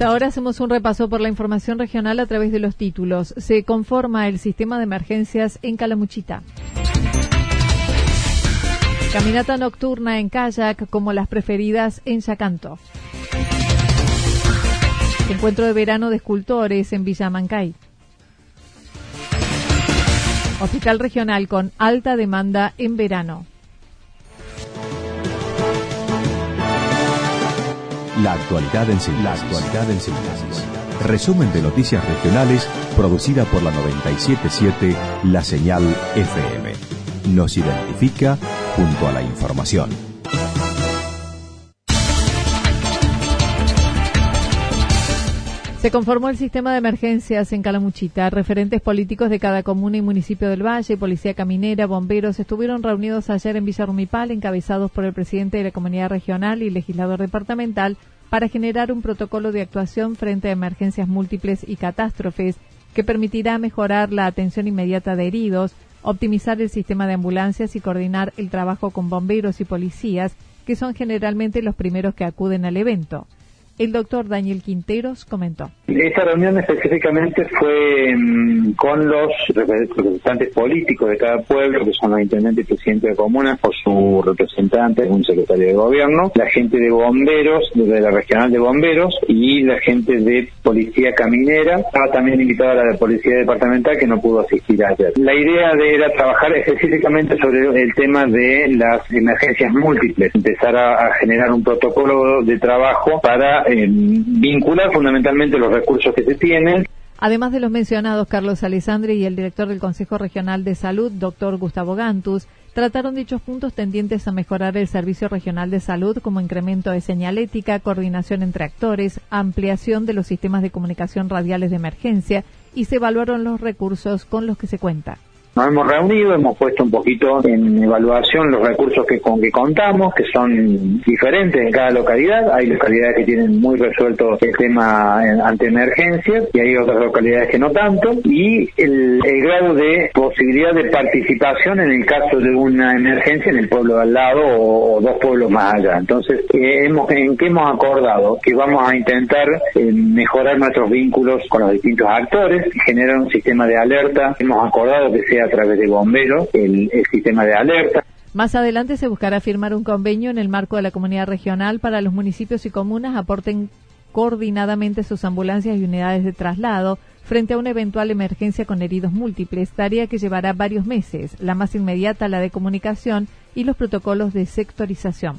Ahora hacemos un repaso por la información regional a través de los títulos. Se conforma el sistema de emergencias en Calamuchita. Caminata nocturna en kayak como las preferidas en Yacanto. Encuentro de verano de escultores en Villa Mancay. Hospital regional con alta demanda en verano. La actualidad en síntesis. Resumen de noticias regionales producida por la 977 La Señal FM. Nos identifica junto a la información. Se conformó el sistema de emergencias en Calamuchita. Referentes políticos de cada comuna y municipio del Valle, Policía Caminera, bomberos, estuvieron reunidos ayer en Villa Rumipal, encabezados por el presidente de la comunidad regional y legislador departamental, para generar un protocolo de actuación frente a emergencias múltiples y catástrofes que permitirá mejorar la atención inmediata de heridos, optimizar el sistema de ambulancias y coordinar el trabajo con bomberos y policías, que son generalmente los primeros que acuden al evento. El doctor Daniel Quinteros comentó. Esta reunión específicamente fue mm, con los representantes políticos de cada pueblo, que son los intendentes y presidentes de comunas, por su representante, un secretario de gobierno, la gente de bomberos, de la regional de bomberos y la gente de policía caminera. Estaba también invitada a la policía departamental que no pudo asistir ayer. La idea de era trabajar específicamente sobre el tema de las emergencias múltiples, empezar a generar un protocolo de trabajo para vincular fundamentalmente los recursos que se tienen. Además de los mencionados, Carlos Alessandri y el director del Consejo Regional de Salud, doctor Gustavo Gantus, trataron dichos puntos tendientes a mejorar el Servicio Regional de Salud como incremento de señalética, coordinación entre actores, ampliación de los sistemas de comunicación radiales de emergencia y se evaluaron los recursos con los que se cuenta. Nos hemos reunido, hemos puesto un poquito en evaluación los recursos que con que contamos, que son diferentes en cada localidad. Hay localidades que tienen muy resuelto el tema ante emergencias y hay otras localidades que no tanto. Y el, grado de posibilidad de participación en el caso de una emergencia en el pueblo de al lado o, dos pueblos más allá. Entonces, eh, hemos, ¿en qué hemos acordado? Que vamos a intentar eh, mejorar nuestros vínculos con los distintos actores, generar un sistema de alerta. Hemos acordado que sea a través de bomberos el, sistema de alerta. Más adelante se buscará firmar un convenio en el marco de la comunidad regional para los municipios y comunas aporten coordinadamente sus ambulancias y unidades de traslado frente a una eventual emergencia con heridos múltiples, tarea que llevará varios meses, la más inmediata la de comunicación y los protocolos de sectorización.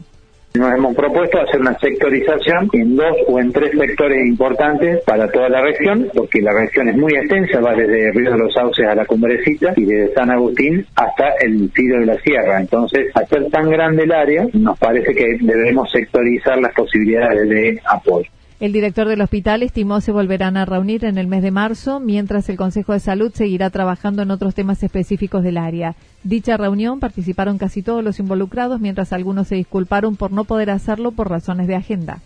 Nos hemos propuesto hacer una sectorización en dos o en tres sectores importantes para toda la región, porque la región es muy extensa, va desde Río de los Sauces a la Cumbrecita y desde San Agustín hasta el Tiro de la Sierra. Entonces, al ser tan grande el área, nos parece que debemos sectorizar las posibilidades de apoyo. El director del hospital estimó se volverán a reunir en el mes de marzo, mientras el Consejo de Salud seguirá trabajando en otros temas específicos del área. Dicha reunión participaron casi todos los involucrados, mientras algunos se disculparon por no poder hacerlo por razones de agenda.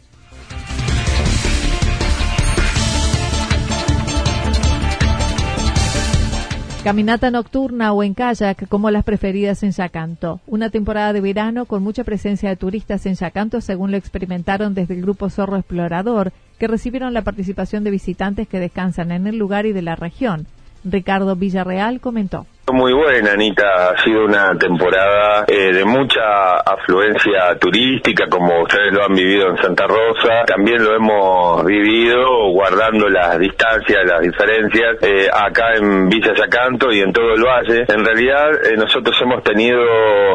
Caminata nocturna o en kayak como las preferidas en Yacanto. Una temporada de verano con mucha presencia de turistas en Yacanto según lo experimentaron desde el grupo Zorro Explorador, que recibieron la participación de visitantes que descansan en el lugar y de la región. Ricardo Villarreal comentó. Muy buena, Anita. Ha sido una temporada eh, de mucha afluencia turística, como ustedes lo han vivido en Santa Rosa. También lo hemos vivido guardando las distancias, las diferencias, eh, acá en Villa Yacanto y en todo el valle. En realidad, eh, nosotros hemos tenido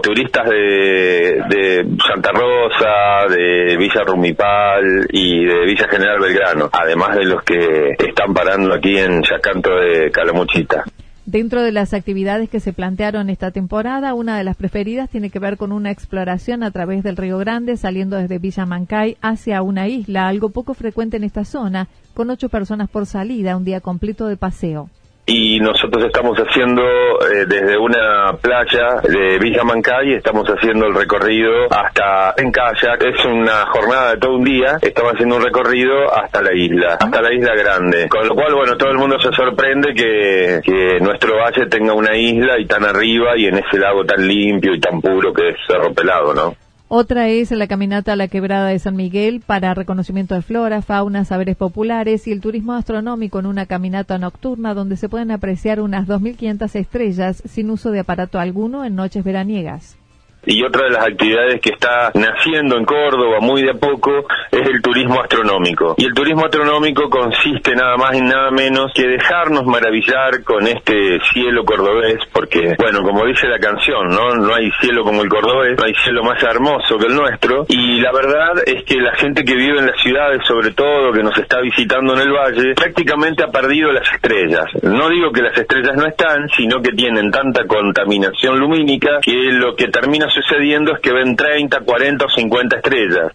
turistas de, de Santa Rosa, de Villa Rumipal y de Villa General Belgrano, además de los que están parando aquí en Yacanto de Calamuchita. Dentro de las actividades que se plantearon esta temporada, una de las preferidas tiene que ver con una exploración a través del Río Grande, saliendo desde Villa Mancay hacia una isla, algo poco frecuente en esta zona, con ocho personas por salida, un día completo de paseo y nosotros estamos haciendo eh, desde una playa de Villa Mancay, estamos haciendo el recorrido hasta en kayak, es una jornada de todo un día, estamos haciendo un recorrido hasta la isla, hasta la isla grande, con lo cual, bueno, todo el mundo se sorprende que, que nuestro valle tenga una isla y tan arriba y en ese lago tan limpio y tan puro que es Cerro Pelado, ¿no? Otra es la caminata a la quebrada de San Miguel para reconocimiento de flora, fauna, saberes populares y el turismo astronómico en una caminata nocturna donde se pueden apreciar unas 2.500 estrellas sin uso de aparato alguno en noches veraniegas. Y otra de las actividades que está naciendo en Córdoba muy de a poco es el turismo astronómico. Y el turismo astronómico consiste nada más y nada menos que dejarnos maravillar con este cielo cordobés, porque, bueno, como dice la canción, ¿no? No hay cielo como el cordobés, no hay cielo más hermoso que el nuestro. Y la verdad es que la gente que vive en las ciudades, sobre todo, que nos está visitando en el valle, prácticamente ha perdido las estrellas. No digo que las estrellas no están, sino que tienen tanta contaminación lumínica que lo que termina sucediendo es que ven 30, 40 o 50 estrellas.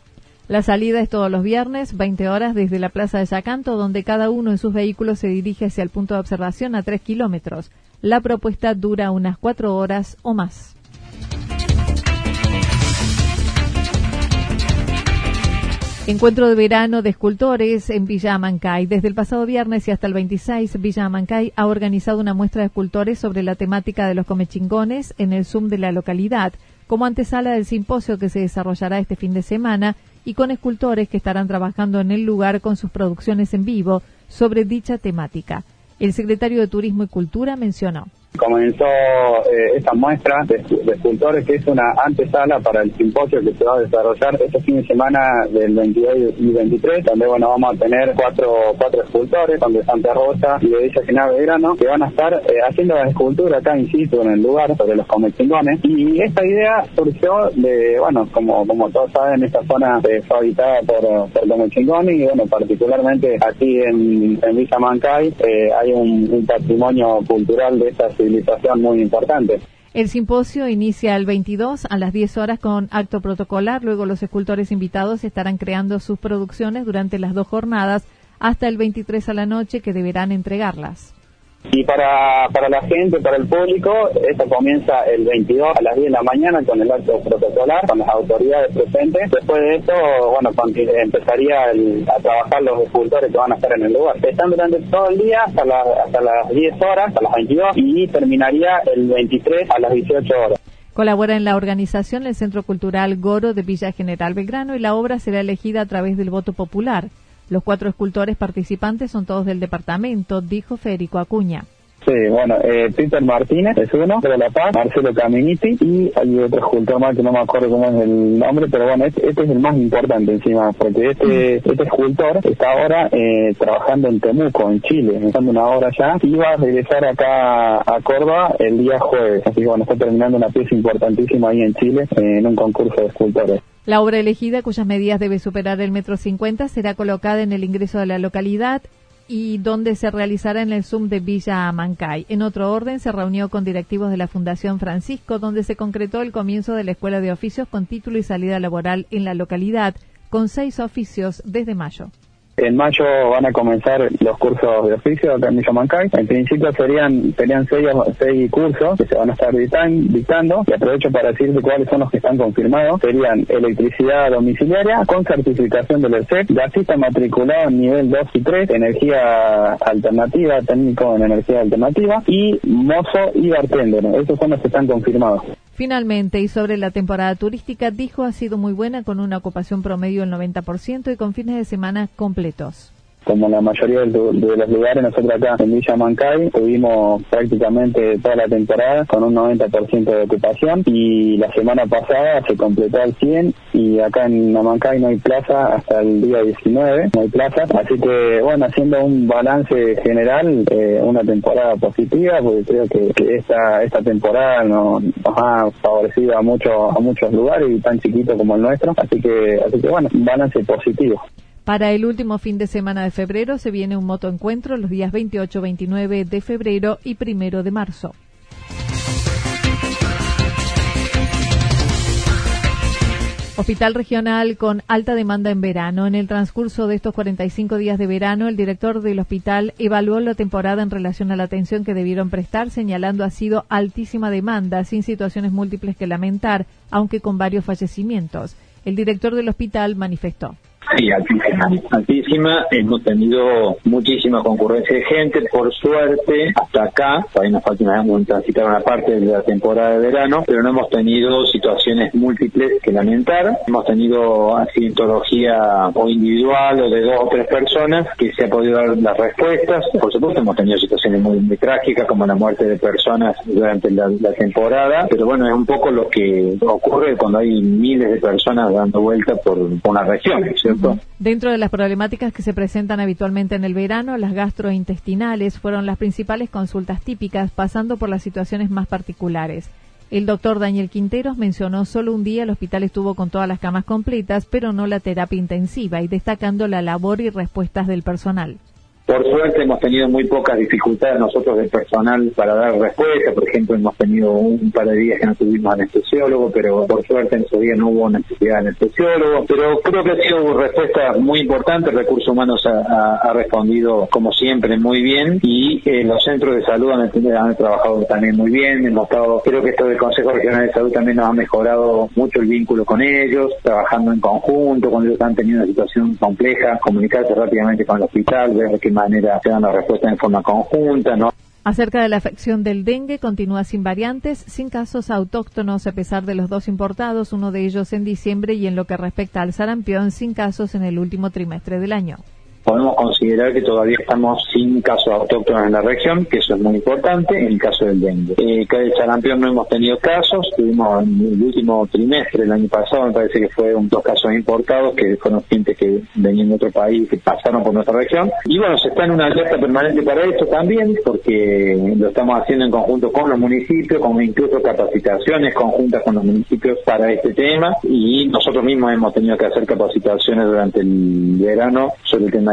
La salida es todos los viernes, 20 horas desde la Plaza de Yacanto, donde cada uno en sus vehículos se dirige hacia el punto de observación a 3 kilómetros. La propuesta dura unas 4 horas o más. Encuentro de verano de escultores en Villa Amancay. Desde el pasado viernes y hasta el 26, Villa Amancay ha organizado una muestra de escultores sobre la temática de los comechingones en el Zoom de la localidad como antesala del simposio que se desarrollará este fin de semana y con escultores que estarán trabajando en el lugar con sus producciones en vivo sobre dicha temática. El secretario de Turismo y Cultura mencionó comenzó eh, esta muestra de, escultores que es una antesala para el simposio que se va a desarrollar este fin de semana del 22 y 23, donde bueno vamos a tener cuatro cuatro escultores, de Santa Rosa y de Villa General Grano, que van a estar eh, haciendo la escultura acá in situ en el lugar sobre los comechingones. Y esta idea surgió de, bueno, como como todos saben, esta zona fue habitada por, por comechingones y bueno, particularmente aquí en, Villa Mancay eh, hay un, un patrimonio cultural de estas El simposio inicia el 22 a las 10 horas con acto protocolar. Luego los escultores invitados estarán creando sus producciones durante las dos jornadas hasta el 23 a la noche que deberán entregarlas. Y para, para la gente, para el público, esto comienza el 22 a las 10 de la mañana con el acto protocolar, con las autoridades presentes. Después de esto, bueno, empezaría a trabajar los escultores que van a estar en el lugar. Están durante todo el día hasta, hasta las 10 horas, hasta las 22, y terminaría el 23 a las 18 horas. Colabora en la organización el Centro Cultural Goro de Villa General Belgrano y la obra será elegida a través del voto popular. Los cuatro escultores participantes son todos del departamento, dijo Federico Acuña. Sí, bueno, eh, Peter Martínez es uno, de La Paz, Marcelo Caminiti y hay otro escultor más que no me acuerdo cómo es el nombre, pero bueno, este, este es el más importante encima, porque este, este escultor está ahora eh, trabajando en Temuco, en Chile, haciendo una obra allá, y va a regresar acá a Córdoba el día jueves, así que bueno, está terminando una pieza importantísima ahí en Chile, en un concurso de escultores. La obra elegida, cuyas medidas debe superar el metro cincuenta, será colocada en el ingreso de la localidad y donde se realizará en el Zoom de Villa Amancay. En otro orden, se reunió con directivos de la Fundación Francisco, donde se concretó el comienzo de la Escuela de Oficios con título y salida laboral en la localidad, con seis oficios desde mayo. En mayo van a comenzar los cursos de oficio acá en Villa En principio serían serían seis, seis cursos que se van a estar dictando y aprovecho para decirte cuáles son los que están confirmados. Serían electricidad domiciliaria con certificación del ERCEP, gasista matriculado en nivel 2 y 3, energía alternativa, técnico en energía alternativa y mozo y bartender. Esos son los que están confirmados. Finalmente, y sobre la temporada turística, dijo ha sido muy buena con una ocupación promedio del 90% y con fines de semana completos como la mayoría de, los lugares, nosotros acá en Villa Mancay tuvimos prácticamente toda la temporada con un 90% de ocupación y la semana pasada se completó al 100 y acá en Mancay no hay plaza hasta el día 19, no hay plaza, así que bueno, haciendo un balance general, eh, una temporada positiva, porque creo que, esta esta temporada nos, ha favorecido a muchos a muchos lugares y tan chiquitos como el nuestro, así que así que bueno, balance positivo. Para el último fin de semana de febrero se viene un motoencuentro los días 28, 29 de febrero y 1 de marzo. Hospital regional con alta demanda en verano. En el transcurso de estos 45 días de verano, el director del hospital evaluó la temporada en relación a la atención que debieron prestar, señalando ha sido altísima demanda, sin situaciones múltiples que lamentar, aunque con varios fallecimientos. El director del hospital manifestó. Sí, altísima. Altísima. Hemos tenido muchísima concurrencia de gente. Por suerte, hasta acá, todavía nos falta una, transitar una parte de la temporada de verano, pero no hemos tenido situaciones múltiples que lamentar. Hemos tenido accidentología o individual o de dos o tres personas que se ha podido dar las respuestas. Por supuesto, hemos tenido situaciones muy, trágicas como la muerte de personas durante la, temporada, pero bueno, es un poco lo que ocurre cuando hay miles de personas dando vuelta por, por una región, ¿cierto? Dentro de las problemáticas que se presentan habitualmente en el verano, las gastrointestinales fueron las principales consultas típicas, pasando por las situaciones más particulares. El doctor Daniel Quinteros mencionó solo un día el hospital estuvo con todas las camas completas, pero no la terapia intensiva, y destacando la labor y respuestas del personal. Por suerte hemos tenido muy pocas dificultades nosotros de personal para dar respuesta. Por ejemplo, hemos tenido un par de días que no tuvimos anestesiólogo, pero por suerte en esos días no hubo necesidad de anestesiólogo. Pero creo que ha sido una respuesta muy importante. Recursos Humanos ha, respondido, como siempre, muy bien. Y eh, los centros de salud han, trabajado también muy bien. Hemos estado, creo que esto del Consejo Regional de Salud también nos ha mejorado mucho el vínculo con ellos, trabajando en conjunto, cuando ellos han tenido una situación compleja, comunicarse rápidamente con el hospital, ver qué Acerca de la afección del dengue, continúa sin variantes, sin casos autóctonos a pesar de los dos importados, uno de ellos en diciembre y en lo que respecta al sarampión, sin casos en el último trimestre del año podemos considerar que todavía estamos sin casos autóctonos en la región, que eso es muy importante, en el caso del dengue. Eh, el no hemos tenido casos, tuvimos en el último trimestre, el año pasado, me parece que fue un, dos casos importados, que fueron gente que venían de otro país, que pasaron por nuestra región. Y bueno, se está en una alerta permanente para esto también, porque lo estamos haciendo en conjunto con los municipios, con incluso capacitaciones conjuntas con los municipios para este tema, y nosotros mismos hemos tenido que hacer capacitaciones durante el verano sobre el tema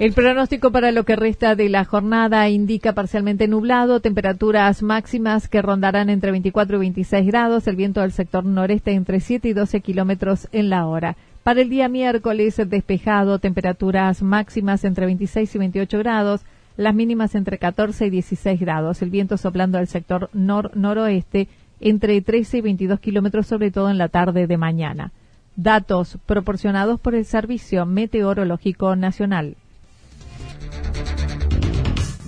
El pronóstico para lo que resta de la jornada indica parcialmente nublado, temperaturas máximas que rondarán entre 24 y 26 grados, el viento del sector noreste entre 7 y 12 kilómetros en la hora. Para el día miércoles, despejado, temperaturas máximas entre 26 y 28 grados, las mínimas entre 14 y 16 grados, el viento soplando al sector nor-noroeste entre 13 y 22 kilómetros, sobre todo en la tarde de mañana. Datos proporcionados por el Servicio Meteorológico Nacional.